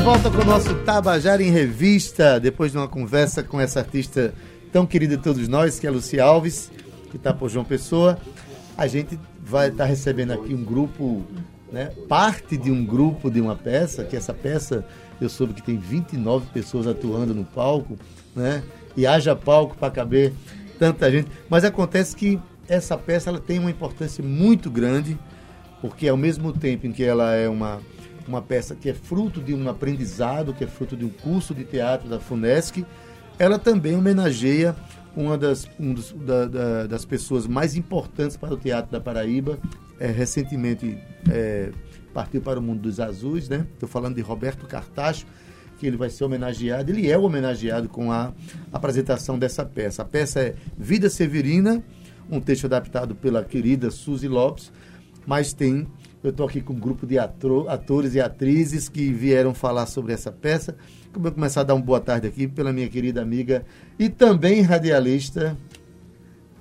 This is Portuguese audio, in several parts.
De volta com o nosso Tabajara em Revista, depois de uma conversa com essa artista tão querida de todos nós, que é a Luci Alves, que está por João Pessoa. A gente vai estar tá recebendo aqui um grupo, né, parte de um grupo de uma peça, que essa peça eu soube que tem 29 pessoas atuando no palco, né? E haja palco para caber tanta gente. Mas acontece que essa peça ela tem uma importância muito grande, porque ao mesmo tempo em que ela é uma, uma peça que é fruto de um aprendizado, que é fruto de um curso de teatro da FUNESC, ela também homenageia uma das, um dos, da, da, das pessoas mais importantes para o teatro da Paraíba, é, recentemente é, partiu para o mundo dos azuis, né? Estou falando de Roberto Cartacho, que ele vai ser homenageado, ele é homenageado com a apresentação dessa peça. A peça é Vida Severina, um texto adaptado pela querida Suzy Lopes, mas tem, eu estou aqui com um grupo de ator, atores e atrizes que vieram falar sobre essa peça. Vou começar a dar uma boa tarde aqui pela minha querida amiga e também radialista,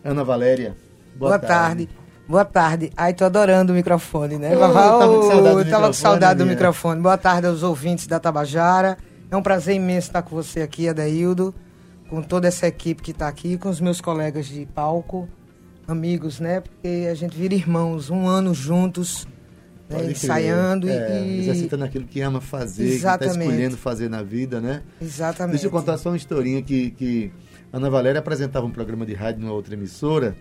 Ana Valéria. Boa, boa tarde. tarde. Boa tarde. Ai, tô adorando o microfone, né? Eu, tava com saudade, do, com saudade do microfone. Boa tarde aos ouvintes da Tabajara. É um prazer imenso estar com você aqui, Adaildo, com toda essa equipe que está aqui, com os meus colegas de palco, amigos, né? Porque a gente vira irmãos, um ano juntos, né? ensaiando é, e... Exercitando aquilo que ama fazer, tá Exatamente. que está escolhendo fazer na vida, né? Exatamente. Deixa eu contar só uma historinha que, que Ana Valéria apresentava um programa de rádio numa outra emissora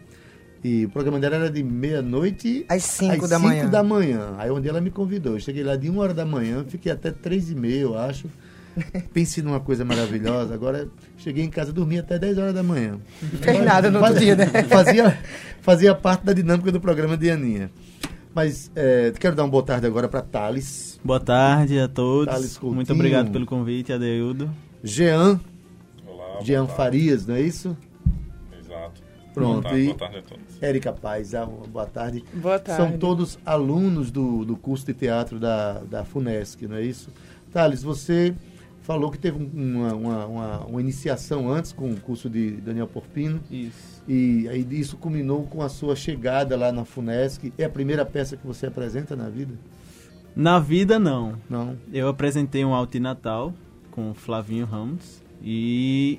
e o programa dela era de meia-noite às 5 da manhã. da manhã. Aí onde ela me convidou. Eu cheguei lá de uma hora da manhã, fiquei até três e meia, eu acho. Pense numa coisa maravilhosa. Agora cheguei em casa, dormi até 10 horas da manhã. Não fez nada no outro dia, né? Fazia, fazia parte da dinâmica do programa de Aninha. Mas é, quero dar uma boa tarde agora para Thales. Boa tarde a todos. Muito obrigado pelo convite, Adeildo. Jean. Olá. Jean Farias, não é isso? Exato. Pronto. Boa tarde, e boa tarde a todos. Érica Paz, ah, boa tarde. Boa tarde. São todos alunos do, do curso de teatro da, da FUNESC, não é isso? Thales, você falou que teve uma, uma, uma, uma, iniciação antes com o curso de Daniel Porpino. Isso. E aí isso culminou com a sua chegada lá na FUNESC. É a primeira peça que você apresenta na vida? Na vida, não. Não. Eu apresentei um Natal com Flavinho Ramos. E...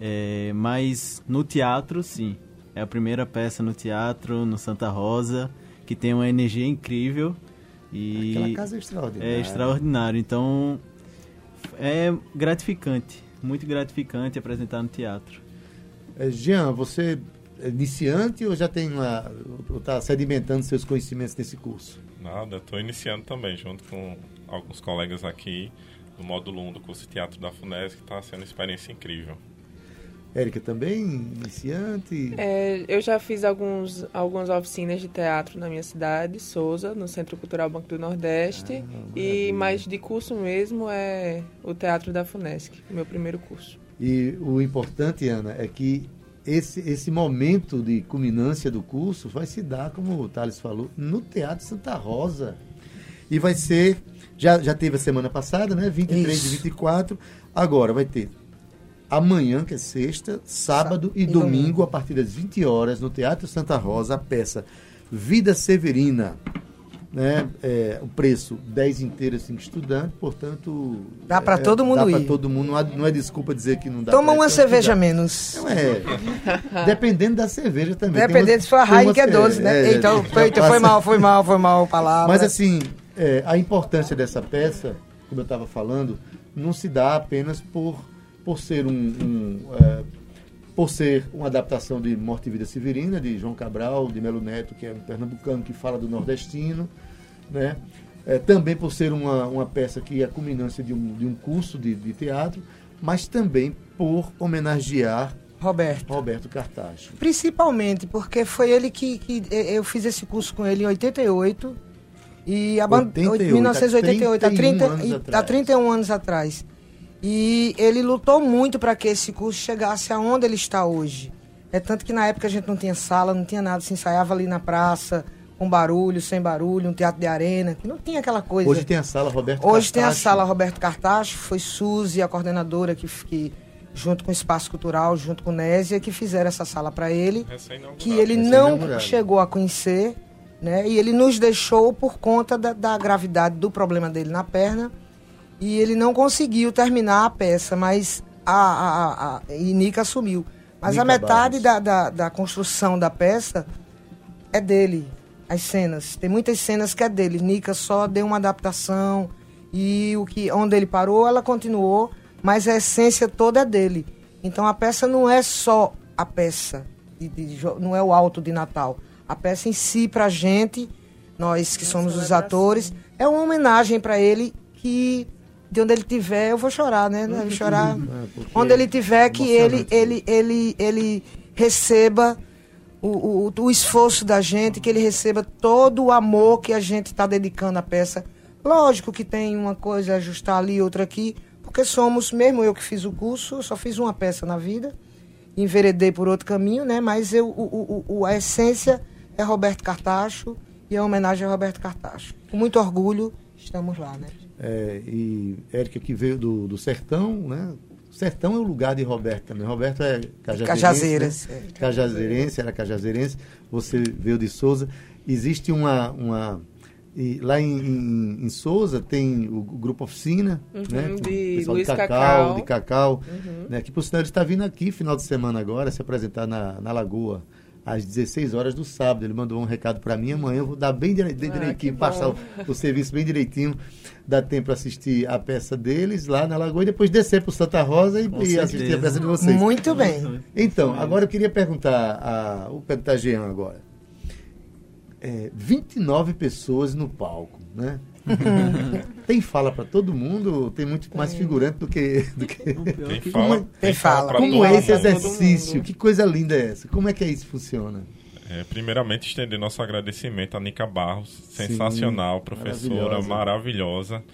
É, mas no teatro, sim. É a primeira peça no teatro, no Santa Rosa, que tem uma energia incrível. E Aquela casa é extraordinária. É extraordinário. Então, é gratificante, muito gratificante apresentar no teatro. É, Jean, você é iniciante ou já tem uma, está sedimentando seus conhecimentos nesse curso? Nada, estou iniciando também, junto com alguns colegas aqui no módulo 1 do curso de teatro da FUNESC, que está sendo uma experiência incrível. Érica também, iniciante? É, eu já fiz alguns, algumas oficinas de teatro na minha cidade, Souza, no Centro Cultural Banco do Nordeste. Ah, e mais de curso mesmo é o Teatro da FUNESC, meu primeiro curso. E o importante, Ana, é que esse, esse momento de culminância do curso vai se dar, como o Thales falou, no Teatro Santa Rosa. E vai ser, já, já teve a semana passada, né? 23 Isso. e 24. Agora vai ter amanhã, que é sexta, sábado e, e domingo, domingo, a partir das 20 horas, no Teatro Santa Rosa, a peça Vida Severina. Né? É, o preço 10 inteiras 5 estudantes, portanto. Dá para é, todo mundo dá ir. Dá para todo mundo, não, há, não é desculpa dizer que não dá Toma uma cerveja menos. Não é. Dependendo da cerveja também. Dependendo se for a Heineken é 12, né? É, então, foi, foi mal, foi mal, foi mal a palavra. Mas assim, é, a importância dessa peça, como eu estava falando, não se dá apenas por por ser um, um é, por ser uma adaptação de Morte e Vida Severina, de João Cabral, de Melo Neto, que é um pernambucano que fala do nordestino, né? É, também por ser uma, uma peça que é a culminância de um, de um curso de, de teatro, mas também por homenagear Roberto. Roberto Cartacho. Principalmente porque foi ele que, que eu fiz esse curso com ele em 88 e a 1988, há, 30, há 31 anos atrás. E ele lutou muito para que esse curso chegasse aonde ele está hoje. É tanto que na época a gente não tinha sala, não tinha nada, se ensaiava ali na praça, com barulho, sem barulho, um teatro de arena, que não tinha aquela coisa. Hoje tem a sala Roberto Hoje tem a sala Roberto Cartacho, foi Suzy, a coordenadora, que, que junto com o Espaço Cultural, junto com Nésia, que fizeram essa sala para ele, que ele não chegou a conhecer, né? E ele nos deixou por conta da, da gravidade do problema dele na perna e ele não conseguiu terminar a peça, mas a, a, a, e Nica assumiu. Mas Nica a metade da, da, da, construção da peça é dele, as cenas. Tem muitas cenas que é dele. Nica só deu uma adaptação e o que onde ele parou, ela continuou, mas a essência toda é dele. Então a peça não é só a peça, de, de, não é o alto de Natal. A peça em si, pra gente, nós que somos os atores, é uma homenagem para ele que de onde ele tiver, eu vou chorar, né? Deve chorar. É, onde ele tiver, que ele, ele, ele, ele receba o, o, o, esforço da gente, que ele receba todo o amor que a gente está dedicando à peça. Lógico que tem uma coisa a ajustar ali, outra aqui, porque somos, mesmo eu que fiz o curso, eu só fiz uma peça na vida, enveredei por outro caminho, né? Mas eu, o, o, a essência é Roberto Cartacho e a homenagem a Roberto Cartacho. Com muito orgulho, estamos lá, né? É, e Érica que veio do, do sertão, né? Sertão é o lugar de Roberto também. Roberto é cajazeirense. Cajazeiras. Né? Cajazeirense, era cajazeirense. Você veio de Souza. Existe uma... uma e lá em, em, em, Souza tem o, grupo Oficina, uhum, né? De Luiz de Cacau. Cacau de Cacau, uhum. né? Que por sinal ele está vindo aqui final de semana agora se apresentar na, na Lagoa às 16 horas do sábado. Ele mandou um recado para mim. Amanhã eu vou dar bem, dire... ah, direitinho, passar o, o, serviço bem direitinho. Dá tempo para assistir a peça deles lá na Lagoa e depois descer para Santa Rosa e, e assistir a peça de vocês. Muito bem. Então, agora eu queria perguntar a, o agora. É, 29 pessoas no palco, né? Tem fala para todo mundo, tem muito mais figurante do que. Do que... Tem fala. Como, tem fala. Como é esse exercício? Que coisa linda é essa? Como é que é isso funciona? É, primeiramente, estender nosso agradecimento a Nica Barros, sensacional, Sim, professora maravilhosa. maravilhosa,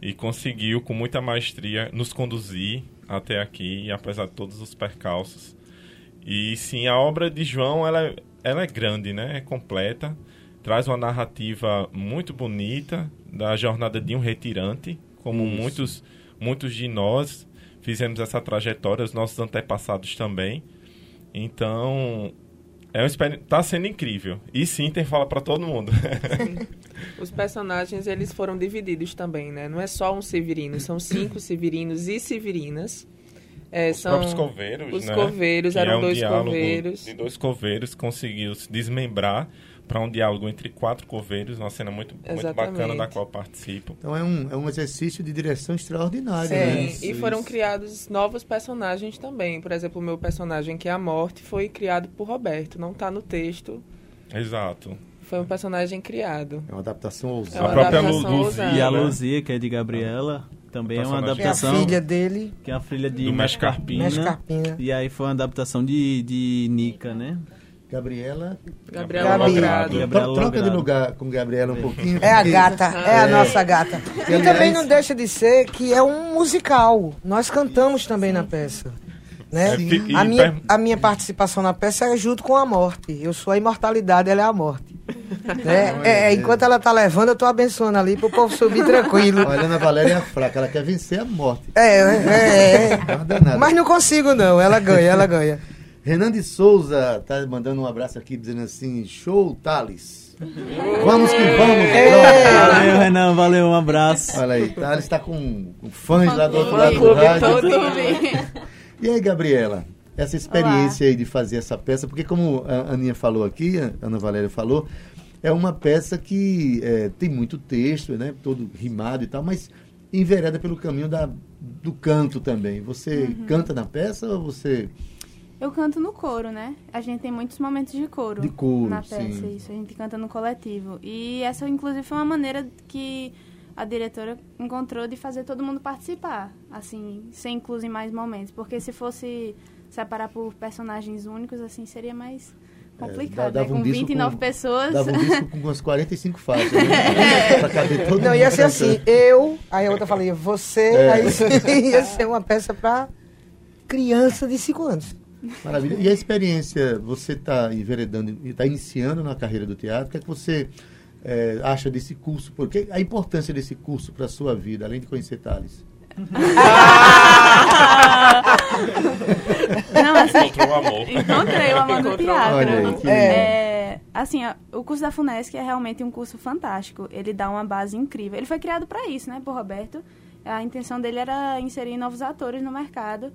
e conseguiu, com muita maestria, nos conduzir até aqui, apesar de todos os percalços. E sim, a obra de João ela, ela é grande, né? é completa, traz uma narrativa muito bonita, da jornada de um retirante, como Isso. muitos, muitos de nós fizemos essa trajetória, os nossos antepassados também. Então, é um tá sendo incrível. E sim, tem fala para todo mundo. Os personagens, eles foram divididos também, né? Não é só um Severino, são cinco Severinos e Severinas. É, os são próprios coveiros, Os né? coveiros, eram é um dois coveiros. De dois coveiros conseguiu se desmembrar para um diálogo entre quatro coveiros, uma cena muito, muito bacana da qual participo. Então é um, é um exercício de direção extraordinário, Sim, né? e foram criados novos personagens também. Por exemplo, o meu personagem, que é a Morte, foi criado por Roberto, não está no texto. Exato. Foi um personagem criado. É uma adaptação ousada. É uma a própria Luzia. E a Luzia, que é de Gabriela, também é uma adaptação. Que é a filha dele. Que é a filha de Mestre Carpina. Carpina. E aí foi uma adaptação de, de Nica, né? Gabriela. Gabriela Logrado. Gabriela Troca de lugar com Gabriela um pouquinho. É a gata, é a é. nossa gata. E, e também não deixa de ser que é um musical. Nós cantamos também na peça. Né? A, minha, a minha participação na peça é junto com a morte. Eu sou a imortalidade, ela é a morte. Né? É, é, enquanto ela tá levando, eu tô abençoando ali pro povo subir tranquilo. Olha, Ana Valéria é fraca, ela quer vencer a morte. É, é, é. é. Mas não consigo, não. Ela ganha, ela ganha. Renan de Souza tá mandando um abraço aqui, dizendo assim: show, Thales. Vamos que vamos. Valeu, Renan, valeu, um abraço. Olha aí, Thales está com, com fãs lá do outro lado do rádio. E aí, Gabriela, essa experiência Olá. aí de fazer essa peça, porque como a Aninha falou aqui, a Ana Valéria falou, é uma peça que é, tem muito texto, né, todo rimado e tal, mas envereda pelo caminho da, do canto também. Você uhum. canta na peça ou você eu canto no coro, né? A gente tem muitos momentos de coro. De coro, Na peça, sim. isso. A gente canta no coletivo. E essa, inclusive, foi uma maneira que a diretora encontrou de fazer todo mundo participar, assim, ser incluso em mais momentos. Porque se fosse separar por personagens únicos, assim, seria mais complicado, é, né? Com um 29 com, pessoas. Dava um disco com umas 45 faixas, né? pra caber todo Não, ia ser assim, eu, aí a outra falei, você, é. aí ia ser uma peça pra criança de 5 anos. Maravilha. E a experiência, você está enveredando, está iniciando na carreira do teatro, o que é que você é, acha desse curso? Porque a importância desse curso para a sua vida, além de conhecer Thales? Assim, Encontrou o amor. Encontrei o amor do teatro. Olha aí, é, assim, o curso da FUNESC é realmente um curso fantástico. Ele dá uma base incrível. Ele foi criado para isso, né, por Roberto. A intenção dele era inserir novos atores no mercado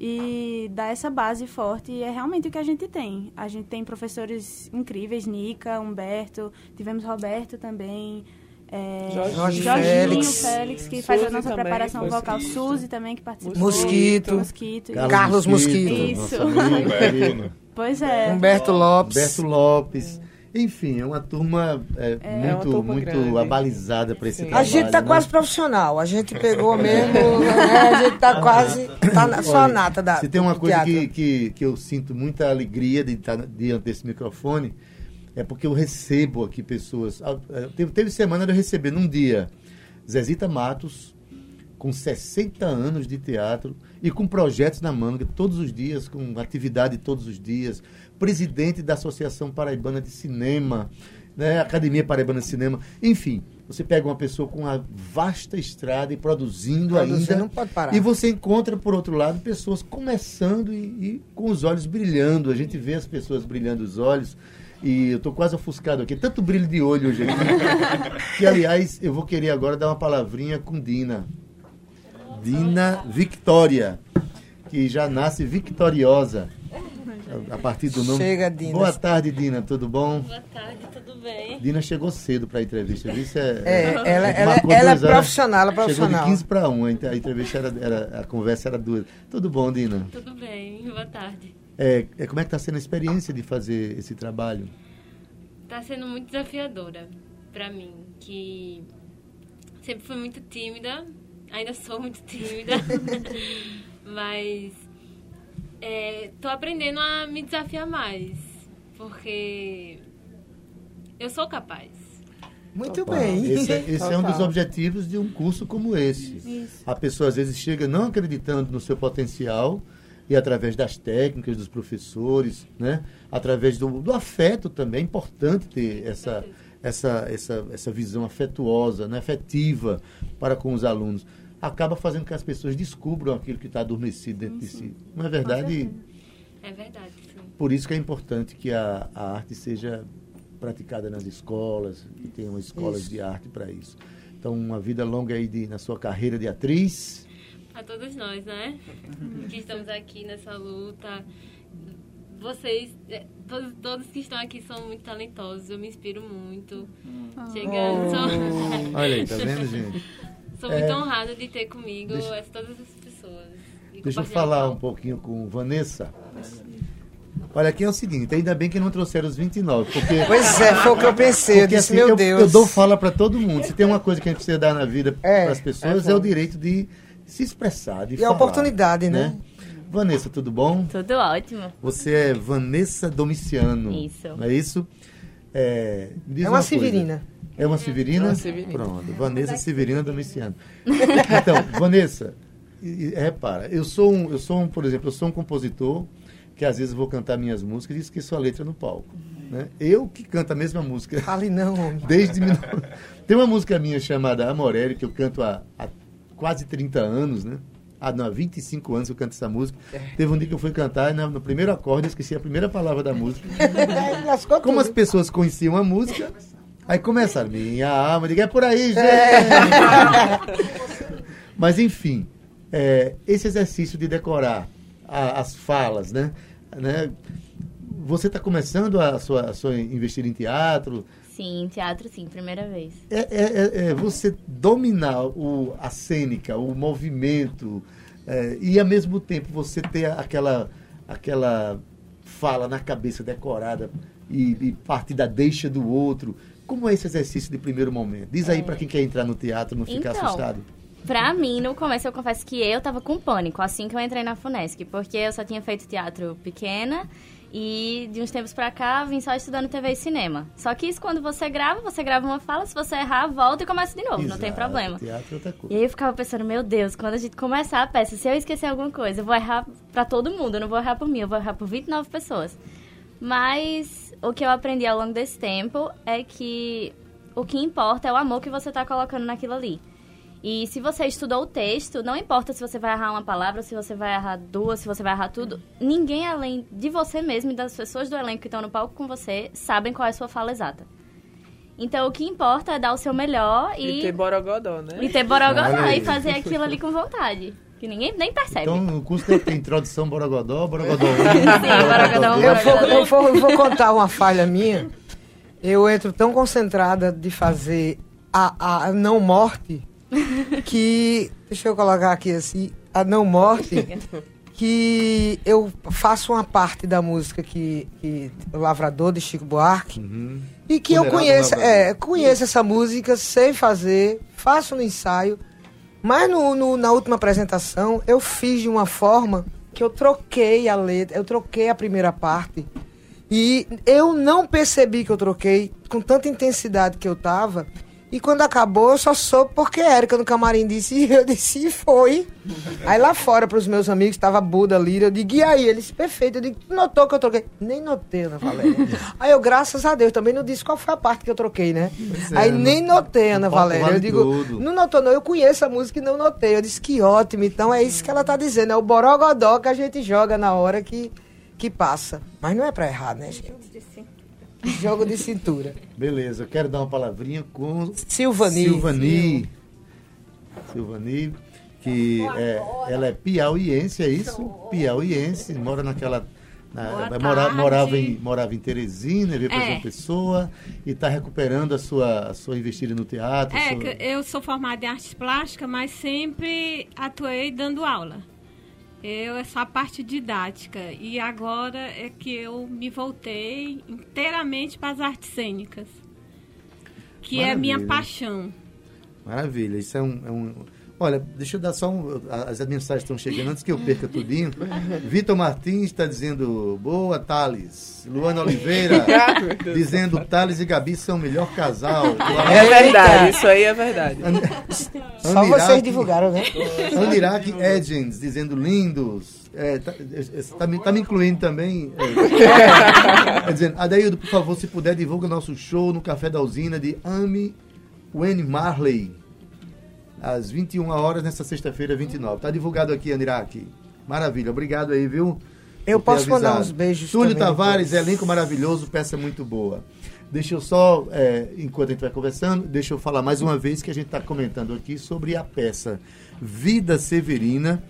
e dar essa base forte. E é realmente o que a gente tem. A gente tem professores incríveis, Nica, Humberto, tivemos Roberto também. É, Jorge, Félix. Félix, que Suzy faz a nossa também, preparação vocal. Isso. Suzy também, que participou. Mosquito. Mosquito. Carlos, Mosquito. Isso. Humberto. pois é. Humberto Lopes. Humberto Lopes. Enfim, é uma turma é, é, muito, uma turma muito abalizada para esse Sim. trabalho. A gente está né? quase profissional. A gente pegou mesmo, né? a gente está quase tá na, só a nata da Se tem uma coisa que, que, que eu sinto muita alegria de estar diante desse microfone, é porque eu recebo aqui pessoas. Ah, é, teve, teve semana de eu receber num dia Zezita Matos, com 60 anos de teatro e com projetos na manga todos os dias, com atividade todos os dias presidente da Associação Paraibana de Cinema, né, Academia Paraibana de Cinema, enfim. Você pega uma pessoa com uma vasta estrada e produzindo, produzindo ainda. Não pode parar. E você encontra, por outro lado, pessoas começando e, e com os olhos brilhando. A gente vê as pessoas brilhando os olhos. E eu estou quase ofuscado aqui. Tanto brilho de olho hoje aqui. que, aliás, eu vou querer agora dar uma palavrinha com Dina. Dina Victória, que já nasce vitoriosa a partir do nome. Chega, Dina. Boa tarde, Dina, tudo bom? Boa tarde, tudo bem? Dina chegou cedo para a entrevista, Isso é, é, é, ela, ela, ela é profissional, ela é profissional. Chegou de 15 para 1, a entrevista era, era, a conversa era duas. Tudo bom, Dina? Tudo bem, boa tarde. É, é, como é que está sendo a experiência de fazer esse trabalho? Está sendo muito desafiadora para mim, que sempre fui muito tímida, ainda sou muito tímida, mas estou é, aprendendo a me desafiar mais, porque eu sou capaz. Muito bem. Esse, é, esse é, um dos objetivos de um curso como esse. Isso. A pessoa às vezes chega não acreditando no seu potencial e através das técnicas dos professores, né? através do, do afeto também, é importante ter essa, essa, essa, essa visão afetuosa, né? afetiva para com os alunos acaba fazendo com que as pessoas descubram aquilo que está adormecido dentro de si. Não é verdade? É verdade, sim. Por isso que é importante que a, a arte seja praticada nas escolas, que tenham escolas isso. de arte para isso. Então, uma vida longa aí de, na sua carreira de atriz. A todos nós, né? que estamos aqui nessa luta. Vocês, é, todos, todos que estão aqui são muito talentosos, eu me inspiro muito. Oh. Chegando. Oh. Olha aí, tá vendo, gente? Sou muito é, honrada de ter comigo deixa, todas essas pessoas. Deixa eu falar um pouquinho com Vanessa. Olha, aqui é o seguinte, ainda bem que não trouxeram os 29, porque... Pois é, foi o que eu pensei, eu disse, assim, meu eu, Deus. Eu dou fala para todo mundo, se tem uma coisa que a gente precisa dar na vida é, para as pessoas, é, é, o direito de se expressar, de E falar, a oportunidade, né? né? Vanessa, tudo bom? Tudo ótimo. Você é Vanessa Domiciano. Isso. Não é isso? É, é uma, uma Severina. É uma Severina? É uma Severina. Pronto, Vanessa Severina Domiciano. Então, Vanessa, repara, eu sou um, eu sou um, por exemplo, eu sou um compositor que às vezes vou cantar minhas músicas e esqueço a letra no palco. Né? Eu que canto a mesma música. Fale não, homem. Desde Tem uma música minha chamada Amorelli, que eu canto há, há quase 30 anos, né? Ah, não, há 25 anos eu canto essa música. É. Teve um dia que eu fui cantar e no primeiro acorde eu esqueci a primeira palavra da música. Como as pessoas conheciam a música, Aí começaram, minha alma, diga, é por aí, gente. É. Mas, enfim, é, esse exercício de decorar a, as falas, né? né? Você está começando a sua, a sua investir em teatro? Sim, teatro sim, primeira vez. É, é, é, é você dominar o, a cênica, o movimento, é, e ao mesmo tempo você ter aquela, aquela fala na cabeça decorada e, e partir da deixa do outro como é esse exercício de primeiro momento? Diz aí é... para quem quer entrar no teatro não ficar então, assustado. Pra mim, no começo, eu confesso que eu tava com pânico assim que eu entrei na FUNESC, porque eu só tinha feito teatro pequena e de uns tempos pra cá vim só estudando TV e cinema. Só que isso quando você grava, você grava uma fala, se você errar, volta e começa de novo, Exato, não tem problema. Teatro é outra coisa. E aí eu ficava pensando, meu Deus, quando a gente começar a peça, se eu esquecer alguma coisa, eu vou errar pra todo mundo, eu não vou errar por mim, eu vou errar por 29 pessoas. Mas o que eu aprendi ao longo desse tempo é que o que importa é o amor que você está colocando naquilo ali. E se você estudou o texto, não importa se você vai errar uma palavra, se você vai errar duas, se você vai errar tudo, ninguém além de você mesmo e das pessoas do elenco que estão no palco com você sabem qual é a sua fala exata. Então o que importa é dar o seu melhor e. E ter borogodó, né? E ter borogodó e fazer aquilo ali com vontade. Que ninguém nem percebe. Então, no curso tem introdução Borogodó, Borogodó 1. Sim, Borogodó 1, eu, vou, eu, vou, eu vou contar uma falha minha. Eu entro tão concentrada de fazer a, a não morte que. Deixa eu colocar aqui assim. A não morte. Que eu faço uma parte da música que, que o Lavrador de Chico Buarque. Uhum. E que eu conheço, é, conheço essa música, sei fazer, faço no ensaio. Mas no, no, na última apresentação eu fiz de uma forma que eu troquei a letra, eu troquei a primeira parte. E eu não percebi que eu troquei com tanta intensidade que eu tava. E quando acabou, eu só soube porque a Erika no camarim disse, eu disse, foi. Aí lá fora, pros meus amigos, tava Buda, Lira, eu digo, e aí? Eles, perfeito. Eu digo, notou que eu troquei? Nem notei, Ana Valéria. aí eu, graças a Deus, também não disse qual foi a parte que eu troquei, né? É, aí nem notei, Ana Valéria. Vale eu digo, tudo. não notou não, eu conheço a música e não notei. Eu disse, que ótimo. Então é isso que ela tá dizendo, é o borogodó que a gente joga na hora que, que passa. Mas não é pra errar, né, gente? Jogo de cintura. Beleza, eu quero dar uma palavrinha com Silvani. Silvani. Silvani, que é, ela é piauiense, é isso? Piauiense, mora naquela. Na, mora, morava, em, morava em Teresina, veio para é. João Pessoa e está recuperando a sua, a sua investida no teatro. É, sua... eu sou formada em artes plásticas, mas sempre atuei dando aula. Eu essa parte didática e agora é que eu me voltei inteiramente para as artes cênicas, que Maravilha. é a minha paixão. Maravilha, isso é um, é um... Olha, deixa eu dar só um. As mensagens estão chegando antes que eu perca tudinho. Vitor Martins está dizendo boa, Thales. Luana Oliveira dizendo Thales e Gabi são o melhor casal. É verdade, isso aí é verdade. An Só vocês divulgaram, né? Anirac Edgens dizendo lindos. É, tá, tá, tá, me incluindo também. É, é, dizendo, Adaildo, por favor, se puder, divulga nosso show no Café da Usina de Amy Wayne Marley às 21 horas nessa sexta-feira, 29. Tá divulgado aqui, Anirac. Maravilha, obrigado aí, viu? Eu posso mandar uns beijos Túlio Tavares, depois. elenco maravilhoso, peça muito boa. Deixa eu só, é, enquanto a gente vai conversando, deixa eu falar mais uma vez que a gente está comentando aqui sobre a peça Vida Severina,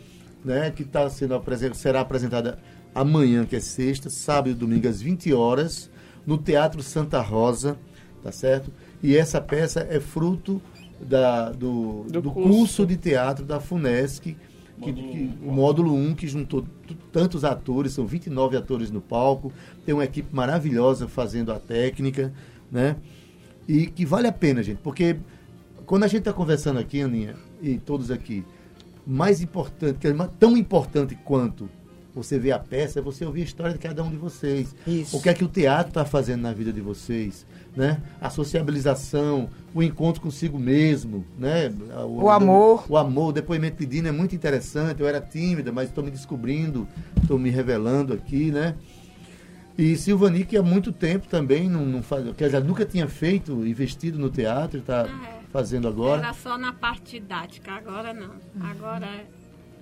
né, que tá sendo será apresentada amanhã, que é sexta, sábado e domingo às 20 horas, no Teatro Santa Rosa, tá certo? E essa peça é fruto da, do, do, do curso. curso. de teatro da FUNESC, que, que, o módulo 1, que juntou tantos atores, são 29 atores no palco, tem uma equipe maravilhosa fazendo a técnica, né? E que vale a pena, gente, porque quando a gente está conversando aqui, Aninha, e todos aqui, mais importante, é tão importante quanto você ver a peça, é você ouvir a história de cada um de vocês. Isso. O que é que o teatro está fazendo na vida de vocês né? A sociabilização, o encontro consigo mesmo, né? O, o amor. O, o, amor, o depoimento de Dina é muito interessante. Eu era tímida, mas estou me descobrindo, estou me revelando aqui, né? E Silvani, que há muito tempo também não, não faz, quer dizer, nunca tinha feito, investido no teatro, está ah, é. fazendo agora. Era só na parte didática, agora não. Agora é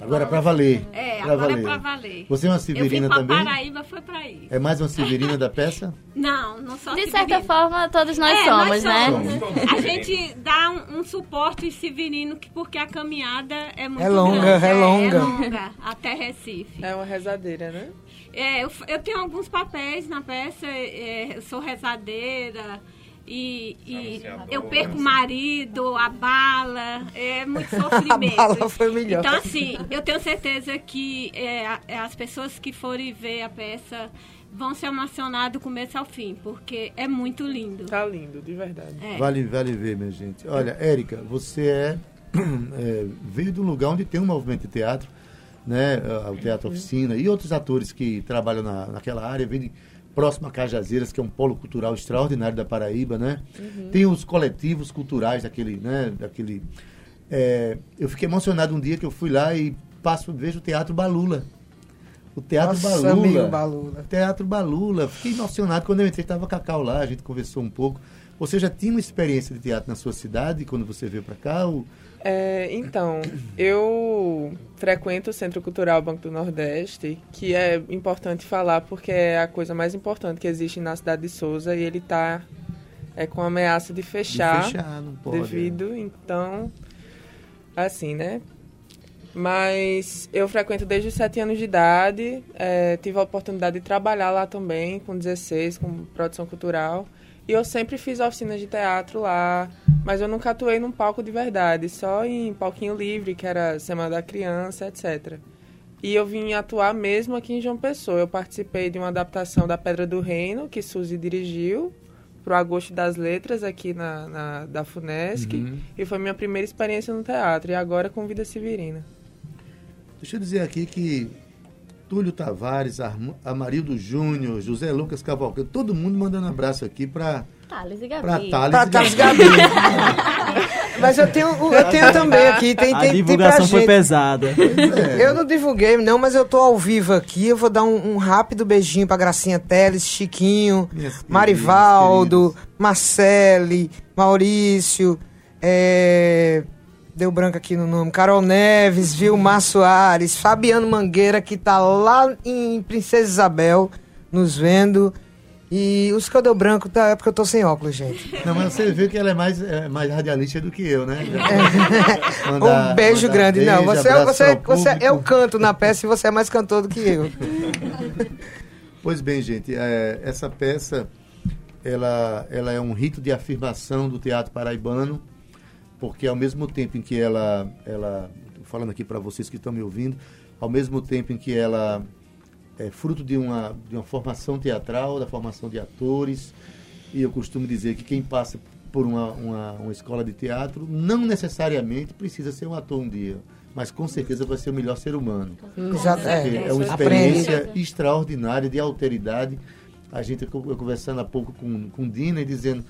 Agora é para valer. É, pra agora é valer. é para valer. Você é uma Severina eu também? Paraíba foi para isso. É mais uma Severina da peça? Não, não sou De certa forma, todos nós é, somos, nós né? Somos. A gente dá um, um suporte severino porque a caminhada é muito é longa, grande. É longa, é longa. Até Recife. É uma rezadeira, né? É, eu, eu tenho alguns papéis na peça. É, eu sou rezadeira e, e eu perco o marido, a bala, é muito sofrimento. a bala foi melhor. Então, assim, eu tenho certeza que é, é, as pessoas que forem ver a peça vão se emocionar do começo ao fim, porque é muito lindo. Tá lindo, de verdade. É. Vale, vale ver, minha gente. Olha, Érica, você é, é, veio de um lugar onde tem um movimento de teatro, né? O Teatro Oficina e outros atores que trabalham na, naquela área, vêm de, próximo a Cajazeiras, que é um polo cultural extraordinário da Paraíba, né? Uhum. Tem os coletivos culturais daquele, né? Daquele. É, eu fiquei emocionado um dia que eu fui lá e passo vejo o Teatro Balula. O Teatro Nossa, Balula. Balula. Teatro Balula. Fiquei emocionado quando eu entrei, estava Cacau lá, a gente conversou um pouco. Você já tinha uma experiência de teatro na sua cidade quando você veio para cá? Ou... É, então, eu frequento o Centro Cultural Banco do Nordeste, que é importante falar porque é a coisa mais importante que existe na cidade de Souza e ele está é com ameaça de fechar, de fechar devido, então, assim, né? Mas eu frequento desde os 7 anos de idade, é, tive a oportunidade de trabalhar lá também, com 16, com produção cultural. E eu sempre fiz oficinas de teatro lá, mas eu nunca atuei num palco de verdade, só em palquinho livre, que era Semana da Criança, etc. E eu vim atuar mesmo aqui em João Pessoa. Eu participei de uma adaptação da Pedra do Reino, que Suzy dirigiu, para o Agosto das Letras, aqui na, na da FUNESC. Uhum. E foi minha primeira experiência no teatro. E agora com Vida Severina. Deixa eu dizer aqui que Túlio Tavares, Amarildo Júnior, José Lucas Cavalcante, todo mundo mandando abraço aqui para Thales e Gabi. Para Thales, Thales e Gabi. Mas eu tenho, eu tenho também aqui. Tem, a tem, divulgação tem foi gente. pesada. É. Eu não divulguei, não, mas eu tô ao vivo aqui. Eu vou dar um, um rápido beijinho para Gracinha Teles, Chiquinho, Minhas Marivaldo, Marcele, Maurício, é, Deu branco aqui no nome. Carol Neves, Vilmar Soares, Fabiano Mangueira, que tá lá em Princesa Isabel, nos vendo. E os que eu deu branco tá, é porque eu tô sem óculos, gente. Não, mas você viu que ela é mais, é mais radialista do que eu, né? um beijo grande. Beijo, Não, você, você, você, eu canto na peça e você é mais cantor do que eu. pois bem, gente, é, essa peça ela, ela é um rito de afirmação do teatro paraibano porque ao mesmo tempo em que ela, ela falando aqui para vocês que estão me ouvindo, ao mesmo tempo em que ela é fruto de uma, de uma formação teatral, da formação de atores, e eu costumo dizer que quem passa por uma, uma, uma escola de teatro não necessariamente precisa ser um ator um dia, mas com certeza vai ser o melhor ser humano. É, é uma experiência Aprende. extraordinária de alteridade. A gente, eu conversando há pouco com, com Dina e dizendo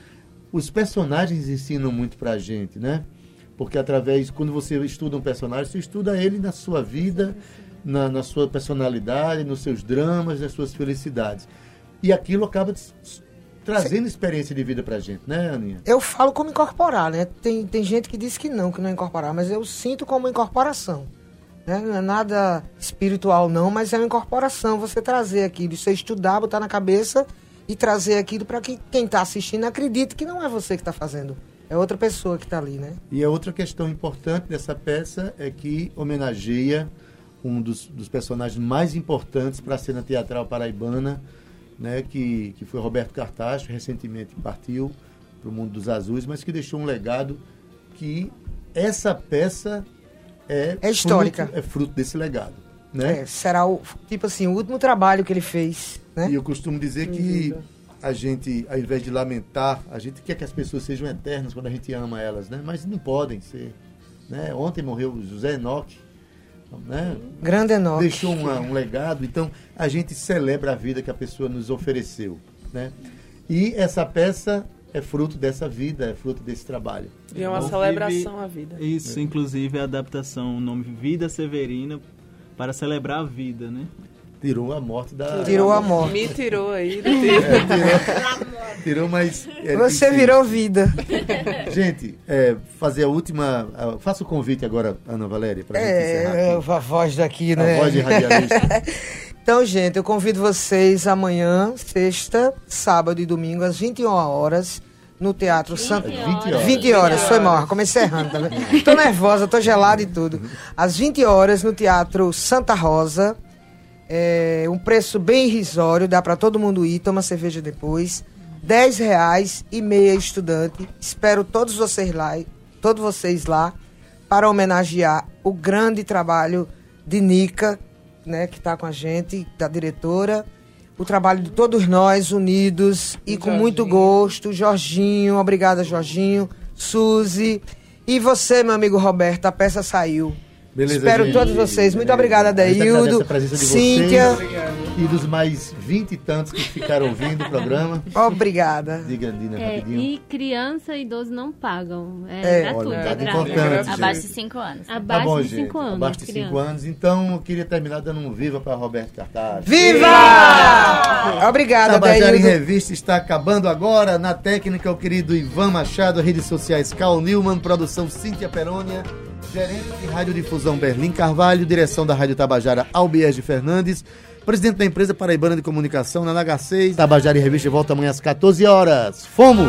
os personagens ensinam muito para a gente, né? Porque através, quando você estuda um personagem, você estuda ele na sua vida, na, na sua personalidade, nos seus dramas, nas suas felicidades. E aquilo acaba trazendo experiência de vida pra gente, né, Aninha? Eu falo como incorporar, né? Tem, tem gente que diz que não, que não é incorporar, mas eu sinto como incorporação. Né? Não é nada espiritual, não, mas é uma incorporação. Você trazer aquilo, você estudar, botar na cabeça e trazer aquilo para que quem está assistindo acredite que não é você que está fazendo. É outra pessoa que está ali, né? E a outra questão importante dessa peça é que homenageia um dos, dos personagens mais importantes para a cena teatral paraibana, né, que, que foi Roberto Cartacho, recentemente partiu para o mundo dos azuis, mas que deixou um legado que essa peça é, é histórica. Fruto, é fruto desse legado. Né? É, será o tipo assim, o último trabalho que ele fez. Né? E eu costumo dizer que a gente, ao invés de lamentar, a gente quer que as pessoas sejam eternas quando a gente ama elas, né? Mas não podem ser. Né? Ontem morreu José Enoque, né? Grande Enoque. Deixou uma, um legado. Então, a gente celebra a vida que a pessoa nos ofereceu, né? E essa peça é fruto dessa vida, é fruto desse trabalho. E é uma celebração à vida. Isso, é. inclusive a adaptação, o nome Vida Severina, para celebrar a vida, né? Tirou a morte da. Tirou a morte. Me tirou aí. É, tirou, tirou, mas. É, Você virou vida. Gente, é, fazer a última. faça o convite agora, Ana Valéria, para é, gente a voz daqui, né? A voz de radialista. então, gente, eu convido vocês amanhã, sexta, sábado e domingo, às 21 horas no Teatro Santa. 20 horas. 20 horas, foi mal, comecei errando, tá? Tô nervosa, tô gelada e tudo. Às 20 horas no Teatro Santa Rosa. É um preço bem irrisório, dá para todo mundo ir, toma cerveja depois. 10 reais e meia estudante. Espero todos vocês lá, todos vocês lá, para homenagear o grande trabalho de Nica, né, que está com a gente, da diretora o trabalho de todos nós unidos e, com muito gosto. Jorginho, obrigada, Jorginho. Suzy. E você, meu amigo Roberto, a peça saiu. Beleza, Espero gente. todos vocês. Muito obrigada, Deildo, Cíntia. E dos mais vinte e tantos que ficaram ouvindo o programa. Obrigada. Diga, Dina, é, rapidinho. E criança e idoso não pagam. É, é gratuito. Olha, é importante. Abaixo de cinco anos. Abaixo tá bom, de cinco anos. Abaixo de cinco anos. Então, eu queria terminar dando um viva para Roberto Cartaz. Viva! Obrigada, Tabajara em Revista está acabando agora. Na técnica, o querido Ivan Machado, redes sociais Cal Newman, produção Cíntia Perônia. Gerente de Radiodifusão Berlim Carvalho, direção da Rádio Tabajara Albiés de Fernandes, presidente da empresa Paraibana de Comunicação na NH6. Tabajara e Revista volta amanhã às 14 horas. Fomos!